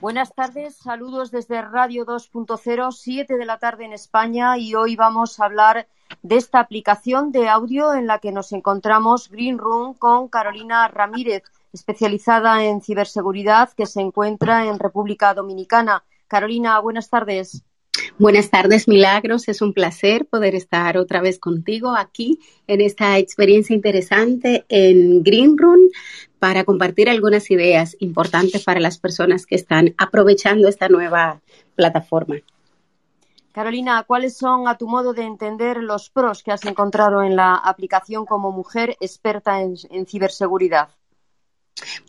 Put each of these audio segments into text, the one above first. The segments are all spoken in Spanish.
Buenas tardes, saludos desde Radio 2.0, 7 de la tarde en España y hoy vamos a hablar de esta aplicación de audio en la que nos encontramos Green Room con Carolina Ramírez, especializada en ciberseguridad que se encuentra en República Dominicana. Carolina, buenas tardes. Buenas tardes, Milagros. Es un placer poder estar otra vez contigo aquí en esta experiencia interesante en Green Room para compartir algunas ideas importantes para las personas que están aprovechando esta nueva plataforma. Carolina, ¿cuáles son, a tu modo de entender, los pros que has encontrado en la aplicación como mujer experta en, ciberseguridad?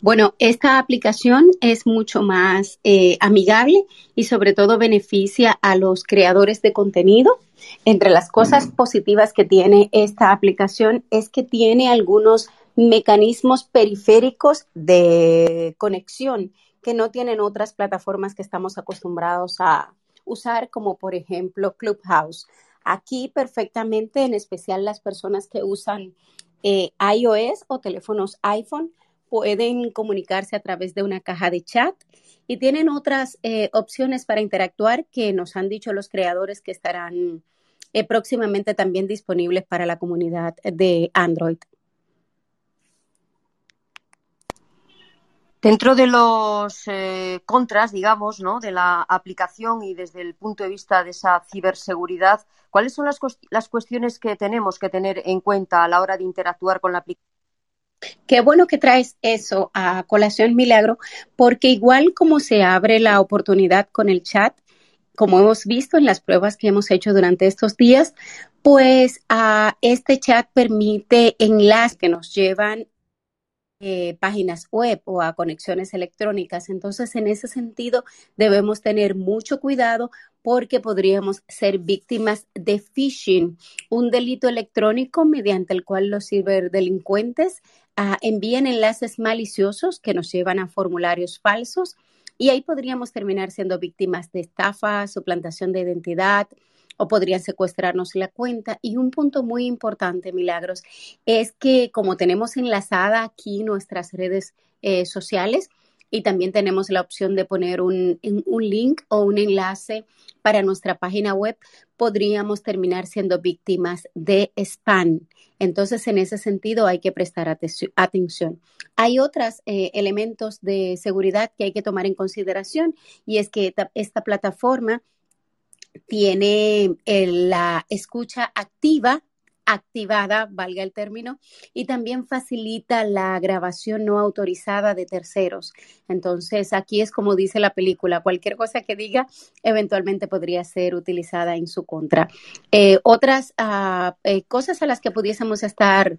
Bueno, esta aplicación es mucho más eh, amigable y sobre todo beneficia a los creadores de contenido. Entre las cosas positivas que tiene esta aplicación es que tiene algunos mecanismos periféricos de conexión que no tienen otras plataformas que estamos acostumbrados a usar, como por ejemplo Clubhouse. Aquí perfectamente, en especial las personas que usan eh, iOS o teléfonos iPhone, pueden comunicarse a través de una caja de chat y tienen otras eh, opciones para interactuar que nos han dicho los creadores que estarán eh, próximamente también disponibles para la comunidad de Android. Dentro de los eh, contras, digamos, ¿no? de la aplicación y desde el punto de vista de esa ciberseguridad, ¿cuáles son las, las cuestiones que tenemos que tener en cuenta a la hora de interactuar con la aplicación? Qué bueno que traes eso a colación, Milagro, porque igual como se abre la oportunidad con el chat, como hemos visto en las pruebas que hemos hecho durante estos días, pues a este chat permite enlaces que nos llevan eh, páginas web o a conexiones electrónicas. Entonces, en ese sentido, debemos tener mucho cuidado porque podríamos ser víctimas de phishing, un delito electrónico mediante el cual los ciberdelincuentes ah, envían enlaces maliciosos que nos llevan a formularios falsos y ahí podríamos terminar siendo víctimas de estafa, suplantación de identidad, o podrían secuestrarnos la cuenta. Y un punto muy importante, Milagros, es que como tenemos enlazada aquí nuestras redes eh, sociales, y también tenemos la opción de poner un, un, link o un enlace para nuestra página web, podríamos terminar siendo víctimas de spam. Entonces, en ese sentido, hay que prestar atención. Hay otros eh, elementos de seguridad que hay que tomar en consideración y es que esta plataforma tiene eh, la escucha activa activada, valga el término, y también facilita la grabación no autorizada de terceros. Entonces, aquí es como dice la película, cualquier cosa que diga eventualmente podría ser utilizada en su contra. Eh, otras eh, cosas a las que pudiésemos estar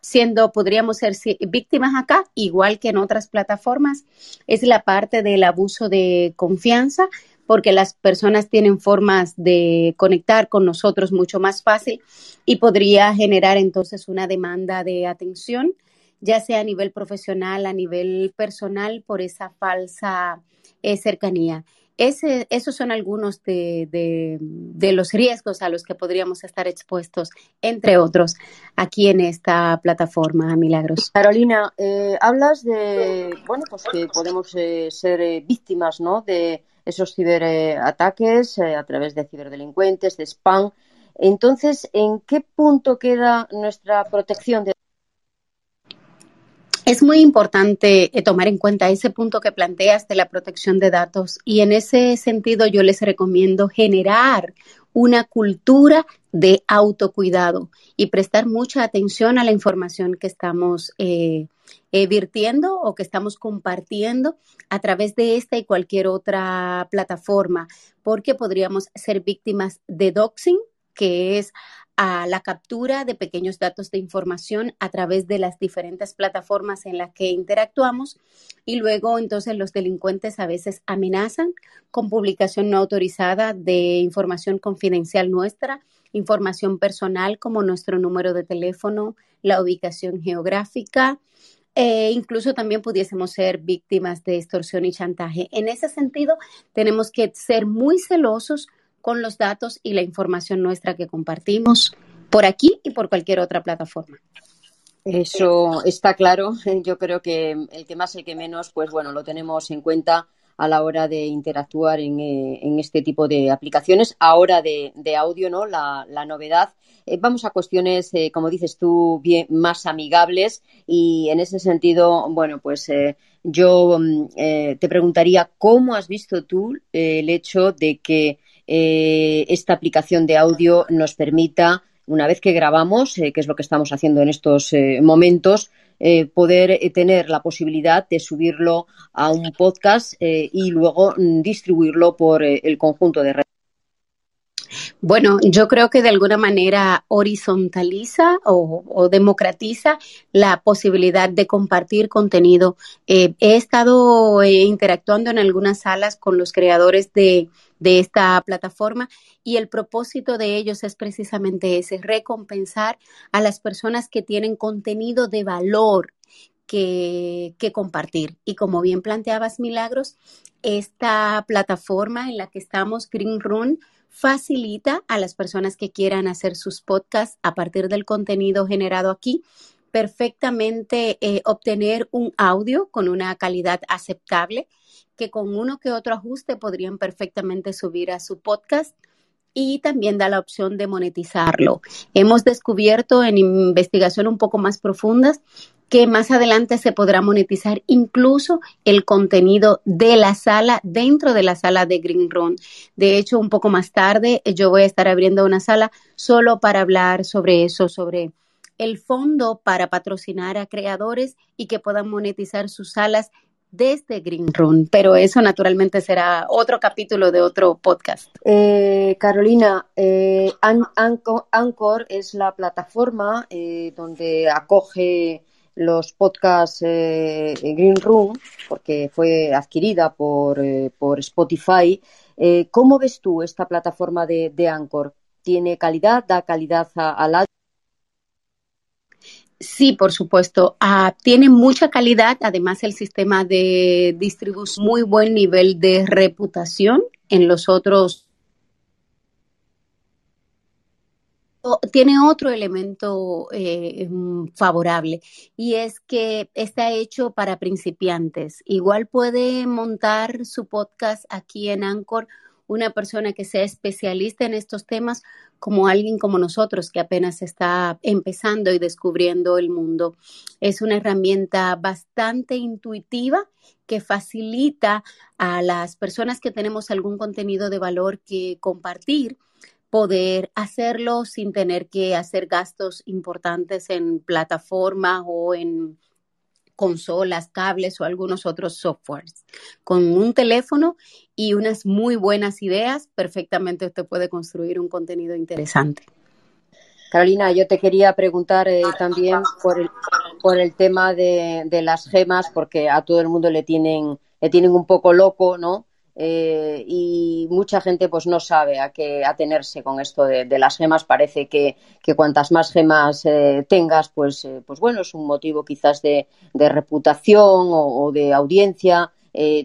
siendo, podríamos ser víctimas acá, igual que en otras plataformas, es la parte del abuso de confianza porque las personas tienen formas de conectar con nosotros mucho más fácil y podría generar entonces una demanda de atención, ya sea a nivel profesional, a nivel personal, por esa falsa eh, cercanía. Ese, esos son algunos de, los riesgos a los que podríamos estar expuestos, entre otros, aquí en esta plataforma Milagros. Carolina, eh, hablas de, bueno, pues que podemos eh, ser víctimas, ¿no? De, esos ciberataques eh, a través de ciberdelincuentes, de spam. Entonces, ¿en qué punto queda nuestra protección de es muy importante eh, tomar en cuenta ese punto que planteas de la protección de datos y en ese sentido yo les recomiendo generar una cultura de autocuidado y prestar mucha atención a la información que estamos eh, eh, virtiendo o que estamos compartiendo a través de esta y cualquier otra plataforma, porque podríamos ser víctimas de doxing, que es la captura de pequeños datos de información a través de las diferentes plataformas en las que interactuamos y luego entonces los delincuentes a veces amenazan con publicación no autorizada de información confidencial nuestra, información personal como nuestro número de teléfono, la ubicación geográfica, e incluso también pudiésemos ser víctimas de extorsión y chantaje. En ese sentido, tenemos que ser muy celosos con los datos y la información nuestra que compartimos por aquí y por cualquier otra plataforma. Eso está claro. Yo creo que el que más, el que menos, pues bueno, lo tenemos en cuenta a la hora de interactuar en, eh, este tipo de aplicaciones. Ahora de, audio, ¿no? La, novedad. Eh, vamos a cuestiones, como dices tú, bien más amigables y en ese sentido, bueno, pues yo mm, te preguntaría cómo has visto tú el hecho de que esta aplicación de audio nos permita una vez que grabamos, que es lo que estamos haciendo en estos momentos, eh, poder eh, tener la posibilidad de subirlo a un podcast eh, y luego mm, distribuirlo por el conjunto de redes. Bueno, yo creo que de alguna manera horizontaliza o, democratiza la posibilidad de compartir contenido. he estado interactuando en algunas salas con los creadores de, de esta plataforma y el propósito de ellos es precisamente ese, recompensar a las personas que tienen contenido de valor que, que, compartir. Y como bien planteabas, Milagros, esta plataforma en la que estamos, Green Room, facilita a las personas que quieran hacer sus podcasts a partir del contenido generado aquí perfectamente eh, obtener un audio con una calidad aceptable que con uno que otro ajuste podrían perfectamente subir a su podcast y también da la opción de monetizarlo. Hemos descubierto en investigación un poco más profundas que más adelante se podrá monetizar incluso el contenido de la sala dentro de la sala de Green Room. De hecho, un poco más tarde yo voy a estar abriendo una sala solo para hablar sobre eso, sobre el fondo para patrocinar a creadores y que puedan monetizar sus salas desde Green Room, pero eso naturalmente será otro capítulo de otro podcast. Eh, Carolina, eh, Anchor, es la plataforma eh, donde acoge los podcasts Green Room, porque fue adquirida por, por Spotify. ¿Cómo ves tú esta plataforma de, de Anchor? ¿Tiene calidad? ¿Da calidad al? Sí, por supuesto. Ah, tiene mucha calidad. Además, el sistema de distribución, muy buen nivel de reputación en los otros. Tiene otro elemento eh, mm, favorable y es que está hecho para principiantes. Igual puede montar su podcast aquí en Anchor una persona que sea especialista en estos temas como alguien como nosotros que apenas está empezando y descubriendo el mundo. Es una herramienta bastante intuitiva que facilita a las personas que tenemos algún contenido de valor que compartir poder hacerlo sin tener que hacer gastos importantes en plataformas o en consolas, cables o algunos otros softwares. Con un teléfono y unas muy buenas ideas, perfectamente usted puede construir un contenido interesante. Carolina, yo te quería preguntar eh, también por el, por el tema de, de, las gemas, porque a todo el mundo le tienen, le tienen un poco loco, ¿no? Eh, y mucha gente pues no sabe a qué atenerse con esto de, las gemas. Parece que, cuantas más gemas eh, tengas, pues, eh, pues bueno, es un motivo quizás de, reputación o, de audiencia.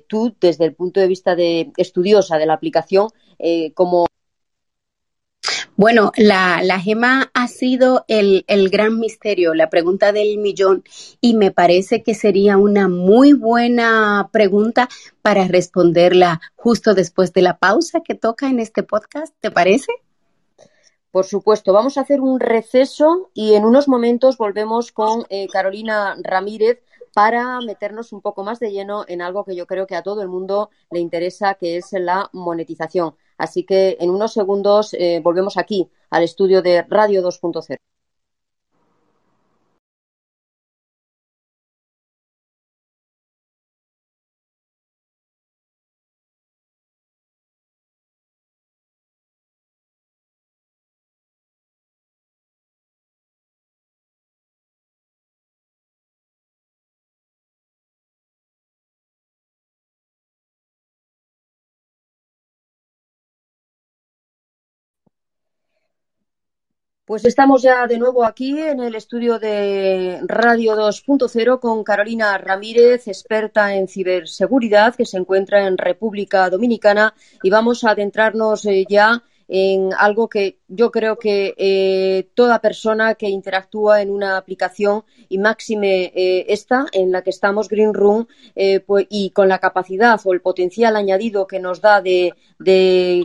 tú, desde el punto de vista de estudiosa de la aplicación, ¿cómo, bueno, la, la gema ha sido el, el, gran misterio, la pregunta del millón, y me parece que sería una muy buena pregunta para responderla justo después de la pausa que toca en este podcast, ¿te parece? Por supuesto, vamos a hacer un receso y en unos momentos volvemos con eh, Carolina Ramírez para meternos un poco más de lleno en algo que yo creo que a todo el mundo le interesa, que es la monetización. Así que en unos segundos eh, volvemos aquí al estudio de Radio 2.0. Pues estamos ya de nuevo aquí en el estudio de Radio 2.0 con Carolina Ramírez, experta en ciberseguridad, que se encuentra en República Dominicana. Y vamos a adentrarnos eh, ya en algo que yo creo que eh, toda persona que interactúa en una aplicación y máxime eh, esta en la que estamos Green Room eh, pues, y con la capacidad o el potencial añadido que nos da de,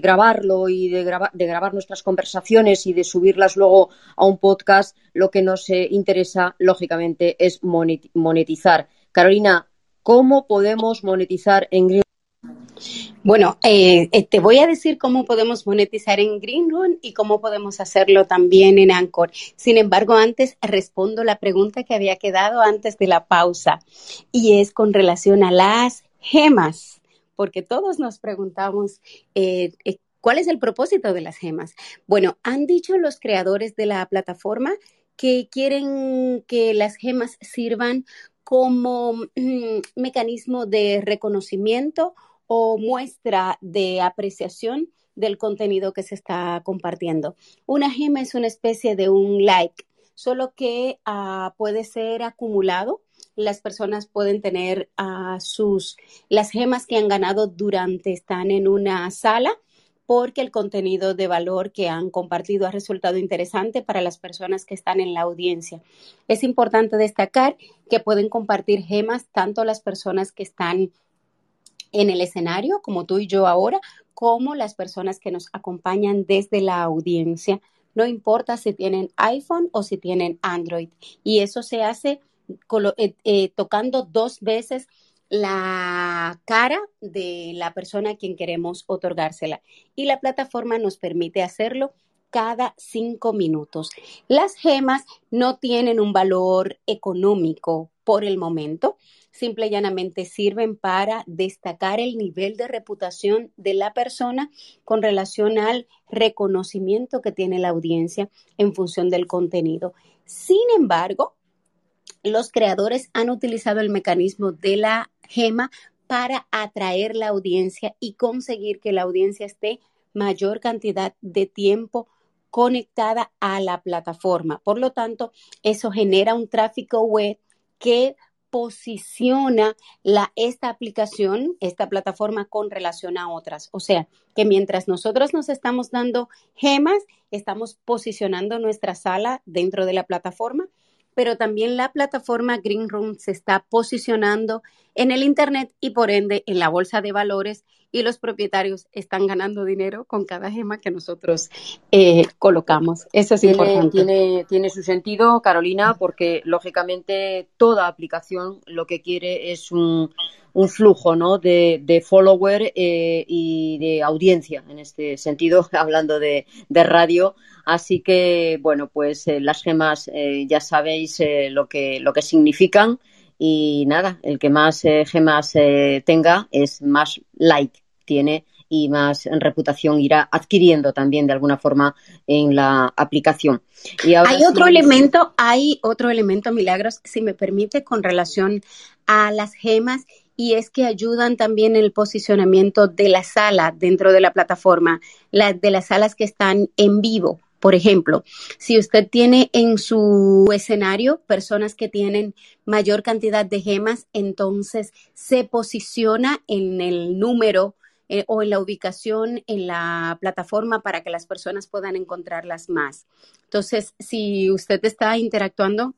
grabarlo y de, de, grabar nuestras conversaciones y de subirlas luego a un podcast, lo que nos interesa lógicamente es monetizar. Carolina, ¿cómo podemos monetizar en Green bueno, eh, eh, te voy a decir cómo podemos monetizar en Greenroom y cómo podemos hacerlo también en Anchor. Sin embargo, antes respondo la pregunta que había quedado antes de la pausa y es con relación a las gemas, porque todos nos preguntamos eh, cuál es el propósito de las gemas. Bueno, han dicho los creadores de la plataforma que quieren que las gemas sirvan como mm, mecanismo de reconocimiento o muestra de apreciación del contenido que se está compartiendo. Una gema es una especie de un like, solo que ah, puede ser acumulado. Las personas pueden tener uh, sus, las gemas que han ganado durante, están en una sala porque el contenido de valor que han compartido ha resultado interesante para las personas que están en la audiencia. Es importante destacar que pueden compartir gemas tanto las personas que están en el escenario, como tú y yo ahora, como las personas que nos acompañan desde la audiencia. No importa si tienen iPhone o si tienen Android. Y eso se hace eh, eh, tocando dos veces la cara de la persona a quien queremos otorgársela. Y la plataforma nos permite hacerlo cada cinco minutos. Las gemas no tienen un valor económico por el momento, simple y llanamente sirven para destacar el nivel de reputación de la persona con relación al reconocimiento que tiene la audiencia en función del contenido. Sin embargo, los creadores han utilizado el mecanismo de la gema para atraer la audiencia y conseguir que la audiencia esté mayor cantidad de tiempo conectada a la plataforma. Por lo tanto, eso genera un tráfico web que posiciona esta aplicación, esta plataforma con relación a otras. O sea, que mientras nosotros nos estamos dando gemas, estamos posicionando nuestra sala dentro de la plataforma, pero también la plataforma Green Room se está posicionando en el Internet y por ende en la bolsa de valores y los propietarios están ganando dinero con cada gema que nosotros eh, colocamos. Eso es importante. Tiene, tiene su sentido, Carolina, porque lógicamente toda aplicación lo que quiere es un, un flujo ¿no? de, de follower eh, y de audiencia, en este sentido, hablando de, de radio. Así que, bueno, pues eh, las gemas ya sabéis lo, que, lo que significan y nada, el que más eh, gemas eh, tenga es más like tiene y más reputación irá adquiriendo también de alguna forma en la aplicación. hay otro elemento, hay otro elemento, Milagros, si me permite, con relación a las gemas y es que ayudan también en el posicionamiento de la sala dentro de la plataforma, de las salas que están en vivo. Por ejemplo, si usted tiene en su escenario personas que tienen mayor cantidad de gemas, entonces se posiciona en el número eh, o en la ubicación en la plataforma para que las personas puedan encontrarlas más. Entonces, si usted está interactuando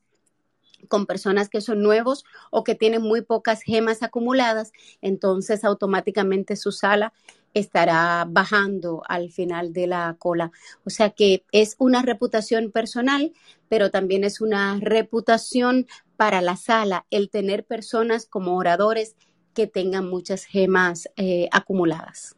con personas que son nuevos o que tienen muy pocas gemas acumuladas, entonces automáticamente su sala estará bajando al final de la cola. O sea que es una reputación personal, pero también es una reputación para la sala el tener personas como oradores que tengan muchas gemas eh, acumuladas.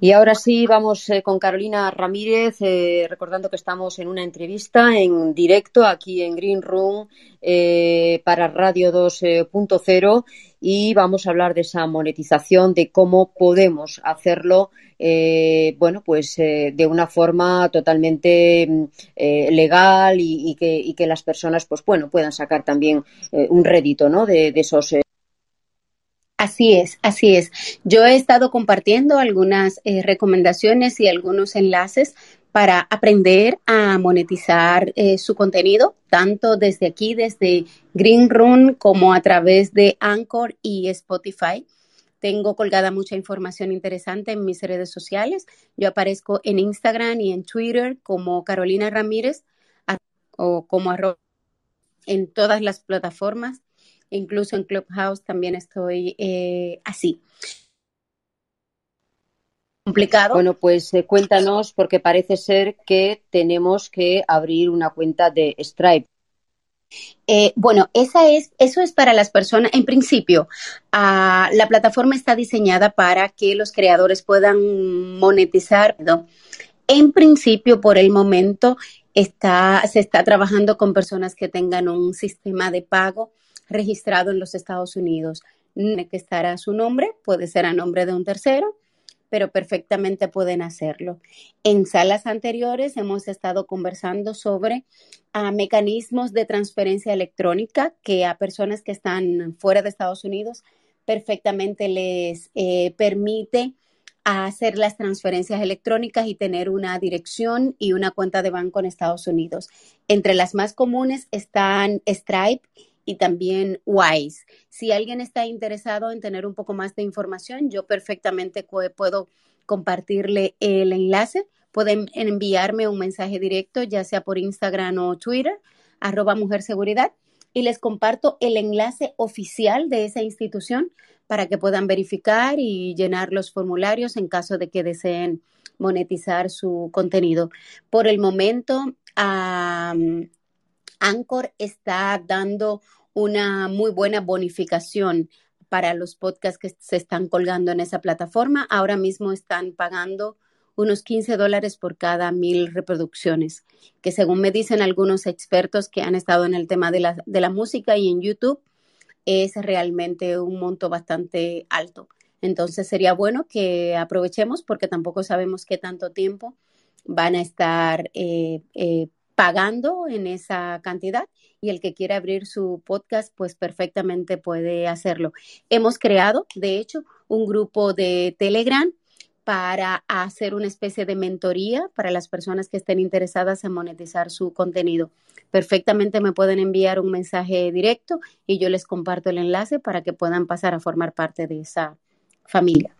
Y ahora sí, vamos eh, con Carolina Ramírez, eh, recordando que estamos en una entrevista en directo aquí en Green Room eh, para Radio 2.0 y vamos a hablar de esa monetización, de cómo podemos hacerlo, bueno, pues de una forma totalmente legal y, que, que, las personas, pues bueno, puedan sacar también un rédito, ¿no? De esos Así es, así es. Yo he estado compartiendo algunas eh, recomendaciones y algunos enlaces para aprender a monetizar eh, su contenido, tanto desde aquí, desde Green Room, como a través de Anchor y Spotify. tengo colgada mucha información interesante en mis redes sociales. Yo aparezco en Instagram y en Twitter como Carolina Ramírez o como arroba en todas las plataformas, incluso en Clubhouse también estoy eh, así. Complicado. Bueno, pues eh, cuéntanos, porque parece ser que tenemos que abrir una cuenta de Stripe. Eh, bueno, esa es, eso es para las personas, en principio, ah, la plataforma está diseñada para que los creadores puedan monetizar. En principio, por el momento, está, se está trabajando con personas que tengan un sistema de pago registrado en los Estados Unidos. Tiene que estar a su nombre, puede ser a nombre de un tercero, pero perfectamente pueden hacerlo. En salas anteriores hemos estado conversando sobre ah, mecanismos de transferencia electrónica que a personas que están fuera de Estados Unidos perfectamente les eh, permite hacer las transferencias electrónicas y tener una dirección y una cuenta de banco en Estados Unidos. Entre las más comunes están Stripe y también Wise. Si alguien está interesado en tener un poco más de información, yo perfectamente puedo compartirle el enlace. Pueden enviarme un mensaje directo, ya sea por Instagram o Twitter, arroba Mujer y les comparto el enlace oficial de esa institución para que puedan verificar y llenar los formularios en caso de que deseen monetizar su contenido. Por el momento, Anchor está dando una muy buena bonificación para los podcasts que se están colgando en esa plataforma. Ahora mismo están pagando unos 15 dólares por cada mil reproducciones, que según me dicen algunos expertos que han estado en el tema de la, de la música y en YouTube, es realmente un monto bastante alto. Entonces sería bueno que aprovechemos porque tampoco sabemos qué tanto tiempo van a estar eh, eh, pagando en esa cantidad y el que quiera abrir su podcast, pues perfectamente puede hacerlo. Hemos creado, de hecho, un grupo de Telegram para hacer una especie de mentoría para las personas que estén interesadas en monetizar su contenido. Perfectamente me pueden enviar un mensaje directo y yo les comparto el enlace para que puedan pasar a formar parte de esa familia.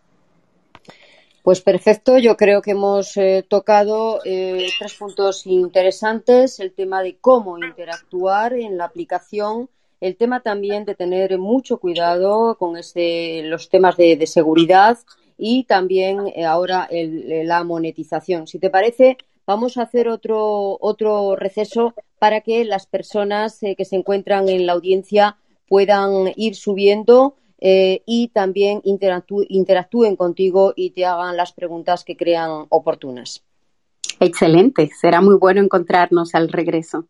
Pues perfecto, yo creo que hemos eh, tocado eh, tres puntos interesantes, el tema de cómo interactuar en la aplicación, el tema también de tener mucho cuidado con este, los temas de, seguridad y también eh, ahora la monetización. Si te parece, vamos a hacer otro, otro receso para que las personas que se encuentran en la audiencia puedan ir subiendo eh, y también interactúen contigo y te hagan las preguntas que crean oportunas. Excelente, será muy bueno encontrarnos al regreso.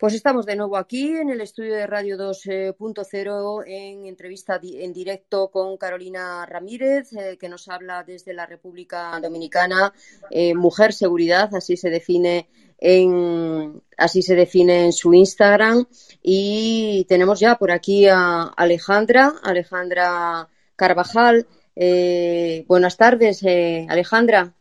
Pues estamos de nuevo aquí en el estudio de Radio 2.0 en entrevista en directo con Carolina Ramírez, eh, que nos habla desde la República Dominicana. Eh, mujer Seguridad, así se define en así se define en su Instagram. Y tenemos ya por aquí a Alejandra, Alejandra Carvajal. Eh, buenas tardes, Alejandra.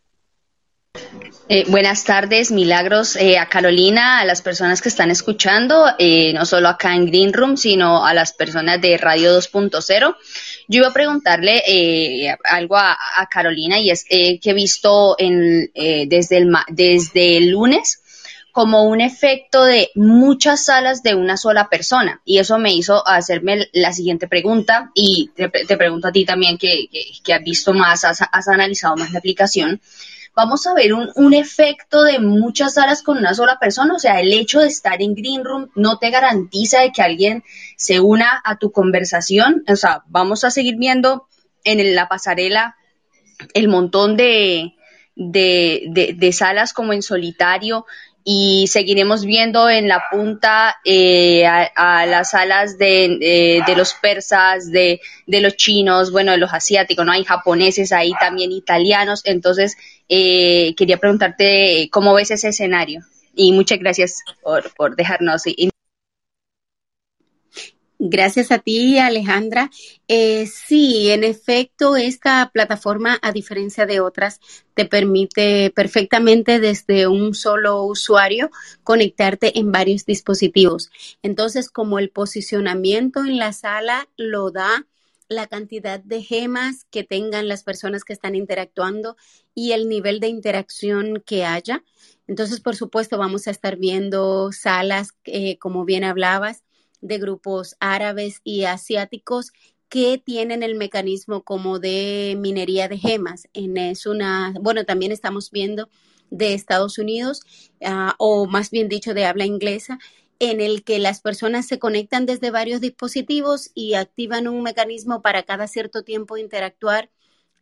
Eh, buenas tardes, milagros eh, a Carolina, a las personas que están escuchando, eh, no solo acá en Green Room, sino a las personas de Radio 2.0. Yo iba a preguntarle algo a, Carolina y es que he visto desde el lunes como un efecto de muchas salas de una sola persona. Y eso me hizo hacerme la siguiente pregunta y te, pregunto a ti también que, has visto más, has analizado más la aplicación vamos a ver un, un, efecto de muchas salas con una sola persona. O sea, el hecho de estar en Green Room no te garantiza de que alguien se una a tu conversación. O sea, vamos a seguir viendo en la pasarela el montón de, de, de, salas como en solitario y seguiremos viendo en la punta eh, a, las salas de, de los persas, de, de, los chinos, bueno, de los asiáticos, ¿no? Hay japoneses ahí también, italianos. Entonces, eh, quería preguntarte cómo ves ese escenario. Y muchas gracias por, por dejarnos Gracias a ti, Alejandra. Eh, sí, en efecto, esta plataforma, a diferencia de otras, te permite perfectamente desde un solo usuario conectarte en varios dispositivos. Entonces, como el posicionamiento en la sala lo da la cantidad de gemas que tengan las personas que están interactuando y el nivel de interacción que haya. Entonces, por supuesto, vamos a estar viendo salas, eh, como bien hablabas, de grupos árabes y asiáticos que tienen el mecanismo como de minería de gemas. En, es una, bueno, también estamos viendo de Estados Unidos, uh, o más bien dicho de habla inglesa, en el que las personas se conectan desde varios dispositivos y activan un mecanismo para cada cierto tiempo interactuar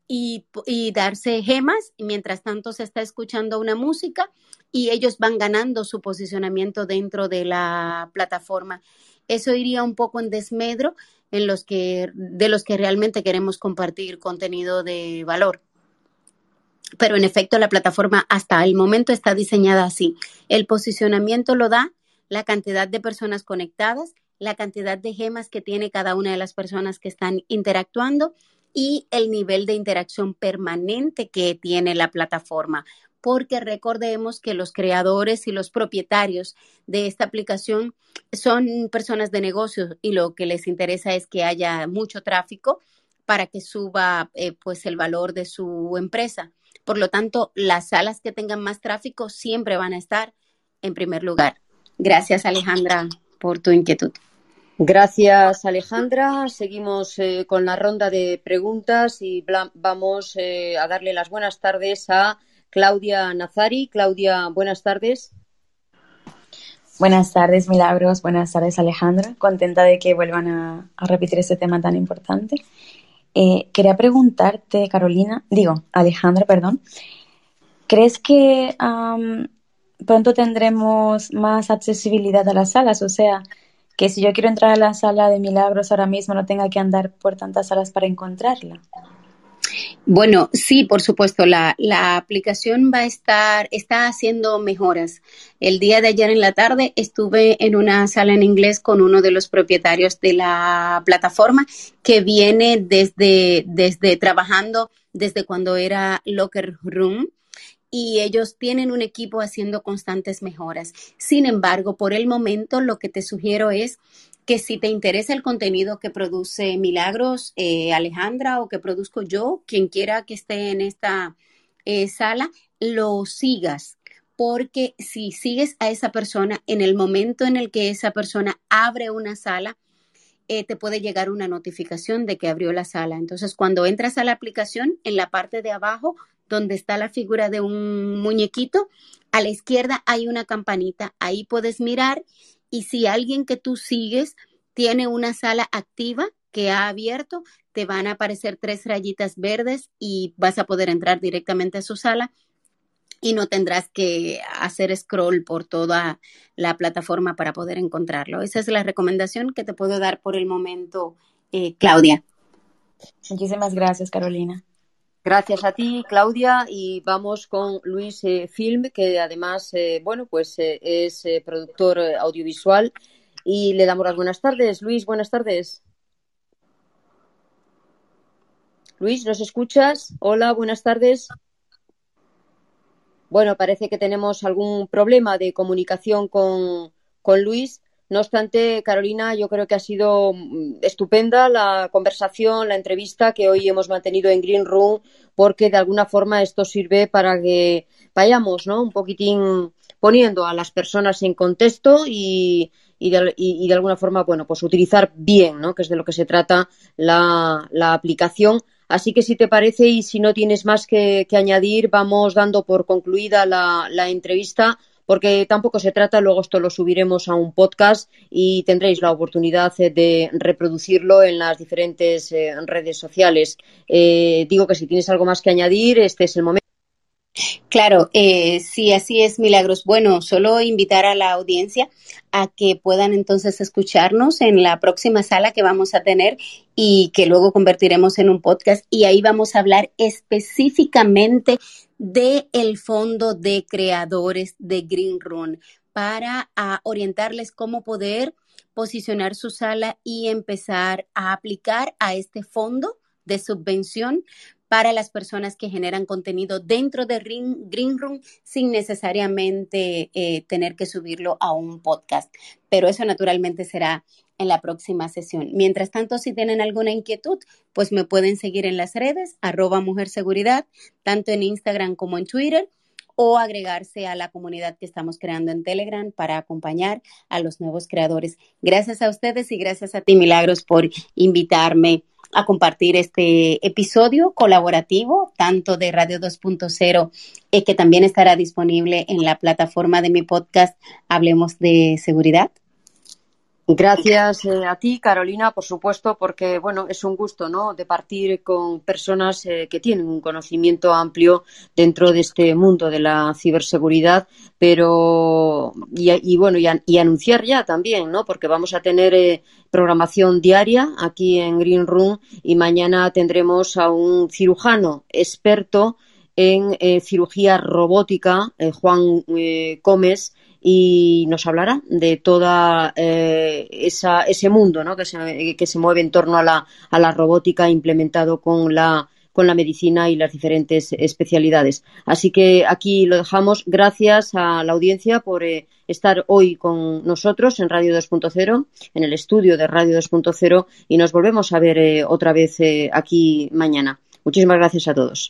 y, y, darse gemas, y mientras tanto se está escuchando una música y ellos van ganando su posicionamiento dentro de la plataforma eso iría un poco en desmedro en los que, de los que realmente queremos compartir contenido de valor. Pero en efecto, la plataforma hasta el momento está diseñada así. El posicionamiento lo da la cantidad de personas conectadas, la cantidad de gemas que tiene cada una de las personas que están interactuando y el nivel de interacción permanente que tiene la plataforma porque recordemos que los creadores y los propietarios de esta aplicación son personas de negocios y lo que les interesa es que haya mucho tráfico para que suba eh, pues el valor de su empresa. Por lo tanto, las salas que tengan más tráfico siempre van a estar en primer lugar. Gracias, Alejandra, por tu inquietud. Gracias, Alejandra. Seguimos eh, con la ronda de preguntas y vamos eh, a darle las buenas tardes a Claudia Nazari. Claudia, buenas tardes. Buenas tardes, Milagros. Buenas tardes, Alejandra. Contenta de que vuelvan a, repetir este tema tan importante. Eh, quería preguntarte, Carolina, digo, Alejandra, perdón, ¿crees que pronto tendremos más accesibilidad a las salas? O sea, que si yo quiero entrar a la sala de milagros ahora mismo no tenga que andar por tantas salas para encontrarla. Bueno, sí, por supuesto, la, aplicación va a estar, está haciendo mejoras. El día de ayer en la tarde estuve en una sala en inglés con uno de los propietarios de la plataforma que viene desde, desde trabajando desde cuando era Locker Room y ellos tienen un equipo haciendo constantes mejoras. Sin embargo, por el momento lo que te sugiero es que si te interesa el contenido que produce Milagros, eh, Alejandra, o que produzco yo, quien quiera que esté en esta eh, sala, lo sigas. Porque si sigues a esa persona, en el momento en el que esa persona abre una sala, eh, te puede llegar una notificación de que abrió la sala. Entonces, cuando entras a la aplicación, en la parte de abajo, donde está la figura de un muñequito, a la izquierda hay una campanita. Ahí puedes mirar y si alguien que tú sigues tiene una sala activa que ha abierto, te van a aparecer tres rayitas verdes y vas a poder entrar directamente a su sala y no tendrás que hacer scroll por toda la plataforma para poder encontrarlo. Esa es la recomendación que te puedo dar por el momento, eh, Claudia. Muchísimas gracias, Carolina. Gracias a ti, Claudia, y vamos con Luis eh, Film, que además, eh, bueno, pues eh, es productor audiovisual y le damos las buenas tardes. Luis, buenas tardes. Luis, ¿nos escuchas? Hola, buenas tardes. Bueno, parece que tenemos algún problema de comunicación con, con Luis. No obstante, Carolina, yo creo que ha sido mm, estupenda la conversación, la entrevista que hoy hemos mantenido en Green Room, porque de alguna forma esto sirve para que vayamos, ¿no? Un poquitín poniendo a las personas en contexto y, de, alguna forma, bueno, pues utilizar bien, ¿no? Que es de lo que se trata la, la aplicación Así que si te parece y si no tienes más que, añadir, vamos dando por concluida la, entrevista porque tampoco se trata, luego esto lo subiremos a un podcast y tendréis la oportunidad de reproducirlo en las diferentes eh, redes sociales. Eh, digo que si tienes algo más que añadir, este es el momento. Claro, eh, sí, así es, Milagros. Bueno, solo invitar a la audiencia a que puedan entonces escucharnos en la próxima sala que vamos a tener y que luego convertiremos en un podcast y ahí vamos a hablar específicamente de el fondo de creadores de Green Run para orientarles cómo poder posicionar su sala y empezar a aplicar a este fondo de subvención para las personas que generan contenido dentro de Green Room sin necesariamente eh, tener que subirlo a un podcast. Pero eso naturalmente será en la próxima sesión. Mientras tanto, si tienen alguna inquietud, pues me pueden seguir en las redes, arroba mujer seguridad, tanto en Instagram como en Twitter o agregarse a la comunidad que estamos creando en Telegram para acompañar a los nuevos creadores. Gracias a ustedes y gracias a ti, Milagros, por invitarme a compartir este episodio colaborativo, tanto de Radio 2.0, eh, que también estará disponible en la plataforma de mi podcast Hablemos de Seguridad. Gracias eh, a ti, Carolina, por supuesto, porque bueno, es un gusto, ¿no? De partir con personas eh, que tienen un conocimiento amplio dentro de este mundo de la ciberseguridad, pero y, bueno, y, anunciar ya también, ¿no? Porque vamos a tener eh, programación diaria aquí en Green Room y mañana tendremos a un cirujano experto en cirugía robótica, Juan Gómez y nos hablará de toda eh, ese mundo ¿no? que, se, que se mueve en torno a la, a la robótica implementado con la con la medicina y las diferentes especialidades. Así que aquí lo dejamos. Gracias a la audiencia por eh, estar hoy con nosotros en Radio 2.0, en el estudio de Radio 2.0 y nos volvemos a ver eh, otra vez aquí mañana. Muchísimas gracias a todos.